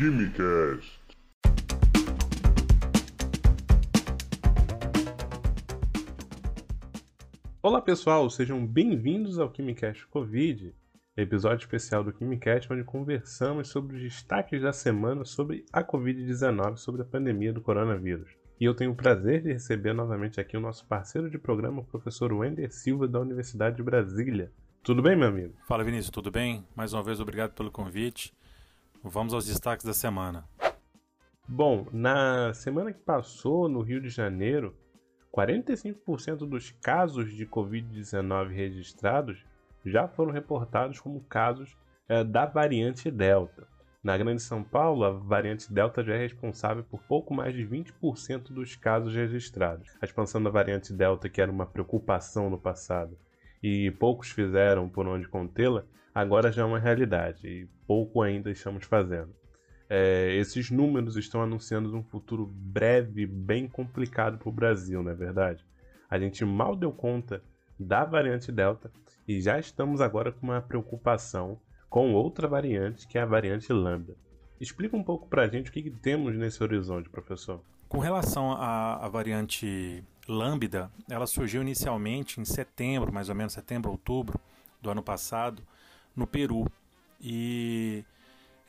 Quimicast. Olá pessoal, sejam bem-vindos ao Quimicast Covid, episódio especial do Quimicast onde conversamos sobre os destaques da semana sobre a Covid-19, sobre a pandemia do coronavírus. E eu tenho o prazer de receber novamente aqui o nosso parceiro de programa, o professor Wender Silva, da Universidade de Brasília. Tudo bem, meu amigo? Fala Vinícius, tudo bem? Mais uma vez, obrigado pelo convite. Vamos aos destaques da semana. Bom, na semana que passou, no Rio de Janeiro, 45% dos casos de Covid-19 registrados já foram reportados como casos é, da variante Delta. Na Grande São Paulo, a variante Delta já é responsável por pouco mais de 20% dos casos registrados. A expansão da variante Delta, que era uma preocupação no passado, e poucos fizeram por onde contê-la, agora já é uma realidade e pouco ainda estamos fazendo. É, esses números estão anunciando um futuro breve bem complicado para o Brasil, não é verdade? A gente mal deu conta da variante Delta e já estamos agora com uma preocupação com outra variante, que é a variante Lambda. Explica um pouco para a gente o que, que, temos nesse horizonte, professor. Com relação à, à variante Lambda, ela surgiu inicialmente em setembro, mais ou menos setembro, outubro do ano passado, no Peru. E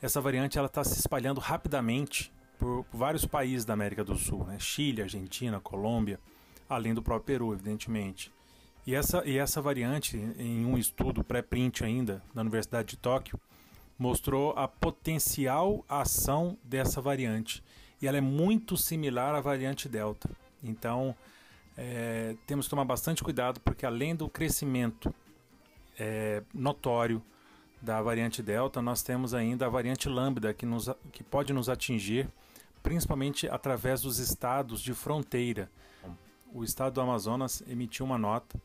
essa variante ela está se espalhando rapidamente por, vários países da América do Sul, né? Chile, Argentina, Colômbia, além do próprio Peru, evidentemente. E essa, e essa variante, em um estudo pré-print ainda da Universidade de Tóquio, mostrou a potencial ação dessa variante. E ela é muito similar à variante Delta. Então, é, temos que tomar bastante cuidado, porque além do crescimento é, notório da variante Delta, nós temos ainda a variante Lambda, que, nos, que pode nos atingir, principalmente através dos estados de fronteira. O estado do Amazonas emitiu uma nota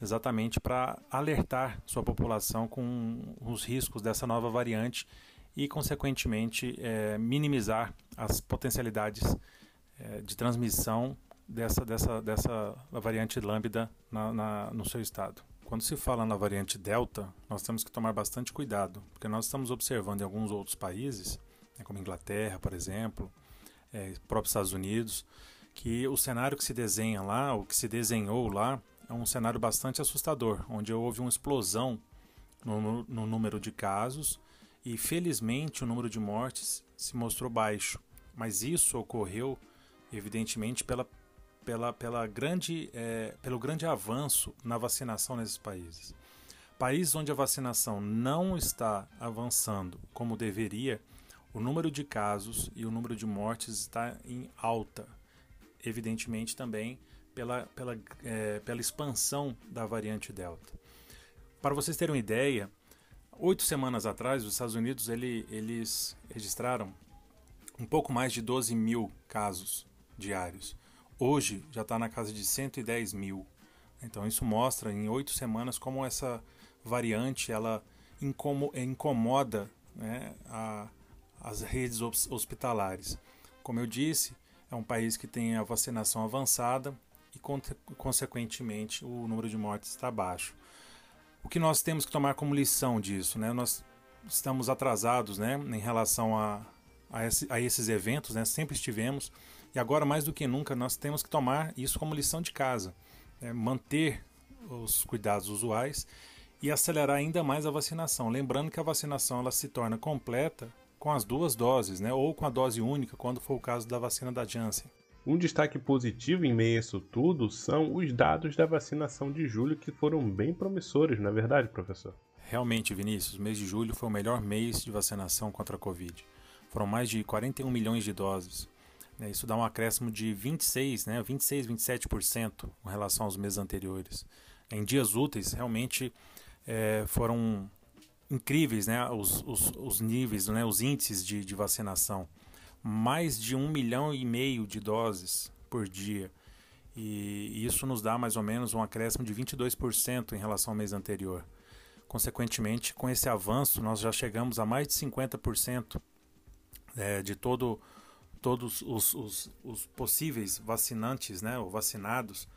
exatamente para alertar sua população com os riscos dessa nova variante e, consequentemente, é, minimizar as potencialidades é, de transmissão dessa, dessa, dessa variante lambda na, na, no seu estado. Quando se fala na variante Delta, nós temos que tomar bastante cuidado, porque nós estamos observando em alguns outros países, né, como Inglaterra, por exemplo, é, próprios Estados Unidos, que o cenário que se desenha lá, o que se desenhou lá, é um cenário bastante assustador, onde houve uma explosão no, no número de casos e felizmente o número de mortes se mostrou baixo. Mas isso ocorreu, evidentemente, pela pela, pela grande, é, pelo grande avanço na vacinação nesses países. Países onde a vacinação não está avançando como deveria, o número de casos e o número de mortes está em alta. Evidentemente também pela, pela, é, pela expansão da variante Delta. Para vocês terem uma ideia, oito semanas atrás, os Estados Unidos ele, eles registraram um pouco mais de 12 mil casos diários. Hoje já está na casa de 110 mil. Então isso mostra em oito semanas como essa variante ela incomoda né, a, as redes hospitalares. Como eu disse, é um país que tem a vacinação avançada e, consequentemente, o número de mortes está baixo. O que nós temos que tomar como lição disso? Né? Nós estamos atrasados né, em relação a, a, esse, a esses eventos, né? sempre estivemos, e agora, mais do que nunca, nós temos que tomar isso como lição de casa. Né? Manter os cuidados usuais e acelerar ainda mais a vacinação. Lembrando que a vacinação ela se torna completa com as duas doses, né? ou com a dose única, quando for o caso da vacina da Janssen. Um destaque positivo em meio a isso tudo são os dados da vacinação de julho que foram bem promissores, não é verdade, professor? Realmente, Vinícius, o mês de julho foi o melhor mês de vacinação contra a Covid. Foram mais de 41 milhões de doses. Né, isso dá um acréscimo de 26, né, 26, 27% com relação aos meses anteriores. Em dias úteis, realmente é, foram incríveis né, os, os, os níveis, né, os índices de, de vacinação. Mais de um milhão e meio de doses por dia. E isso nos dá mais ou menos um acréscimo de 22% em relação ao mês anterior. Consequentemente, com esse avanço, nós já chegamos a mais de 50% é, de todo todos os, os, os possíveis vacinantes, né, ou vacinados,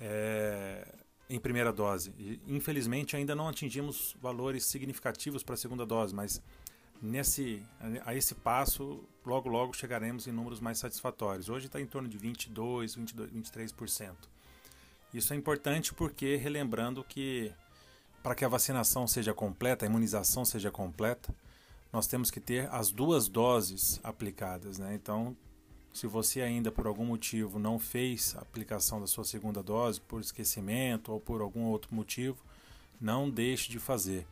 é, em primeira dose. E, infelizmente ainda não atingimos valores significativos para a segunda dose, mas nesse, a esse passo, logo logo chegaremos em números mais satisfatórios. Hoje está em torno de 22, 22 23%. Isso é importante porque, relembrando que para que a vacinação seja completa, a imunização seja completa, nós temos que ter as duas doses aplicadas. Né? Então, se você ainda por algum motivo não fez a aplicação da sua segunda dose, por esquecimento ou por algum outro motivo, não deixe de fazer.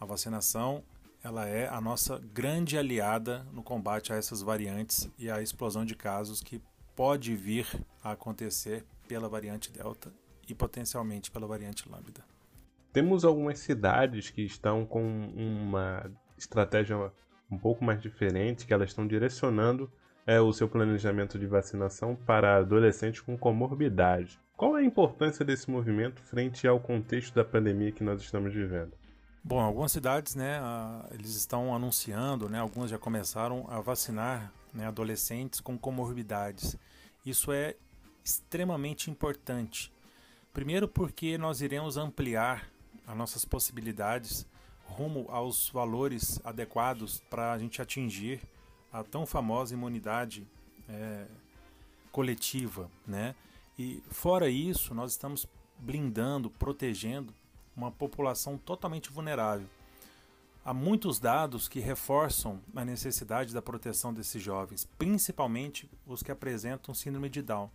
A vacinação ela é a nossa grande aliada no combate a essas variantes e à explosão de casos que pode vir a acontecer pela variante Delta e potencialmente pela variante Lambda. Temos algumas cidades que estão com uma estratégia um pouco mais diferente, que elas estão direcionando é, o seu planejamento de vacinação para adolescentes com comorbidade. Qual é a importância desse movimento frente ao contexto da pandemia que nós estamos vivendo? Bom, algumas cidades, né, eles estão anunciando, né, algumas já começaram a vacinar né, adolescentes com comorbidades. Isso é extremamente importante. Primeiro, porque nós iremos ampliar as nossas possibilidades rumo aos valores adequados para a gente atingir a tão famosa imunidade é, coletiva, né? E fora isso, nós estamos blindando, protegendo uma população totalmente vulnerável. Há muitos dados que reforçam a necessidade da proteção desses jovens, principalmente os que apresentam síndrome de Down.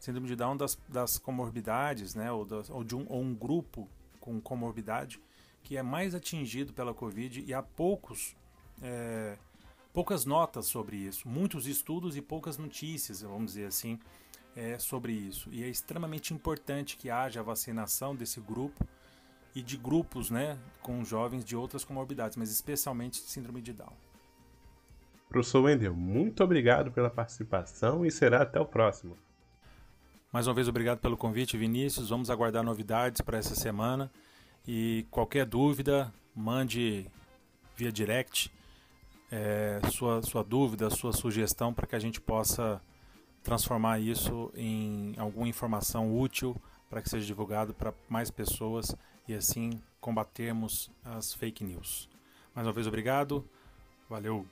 Síndrome de Down das, das comorbidades, né, ou, das, ou de um, ou um grupo com comorbidade que é mais atingido pela Covid e há poucos é, poucas notas sobre isso, muitos estudos e poucas notícias, vamos dizer assim, é, sobre isso. E é extremamente importante que haja a vacinação desse grupo e de grupos né, com jovens de outras comorbidades, mas especialmente síndrome de Down. Professor Wendel, muito obrigado pela participação e será até o próximo. Mais uma vez, obrigado pelo convite, Vinícius. Vamos aguardar novidades para essa semana. E qualquer dúvida, mande via direct é, sua, sua dúvida, sua sugestão para que a gente possa transformar isso em alguma informação útil para que seja divulgado para mais pessoas e assim combatermos as fake news. Mais uma vez, obrigado. Valeu!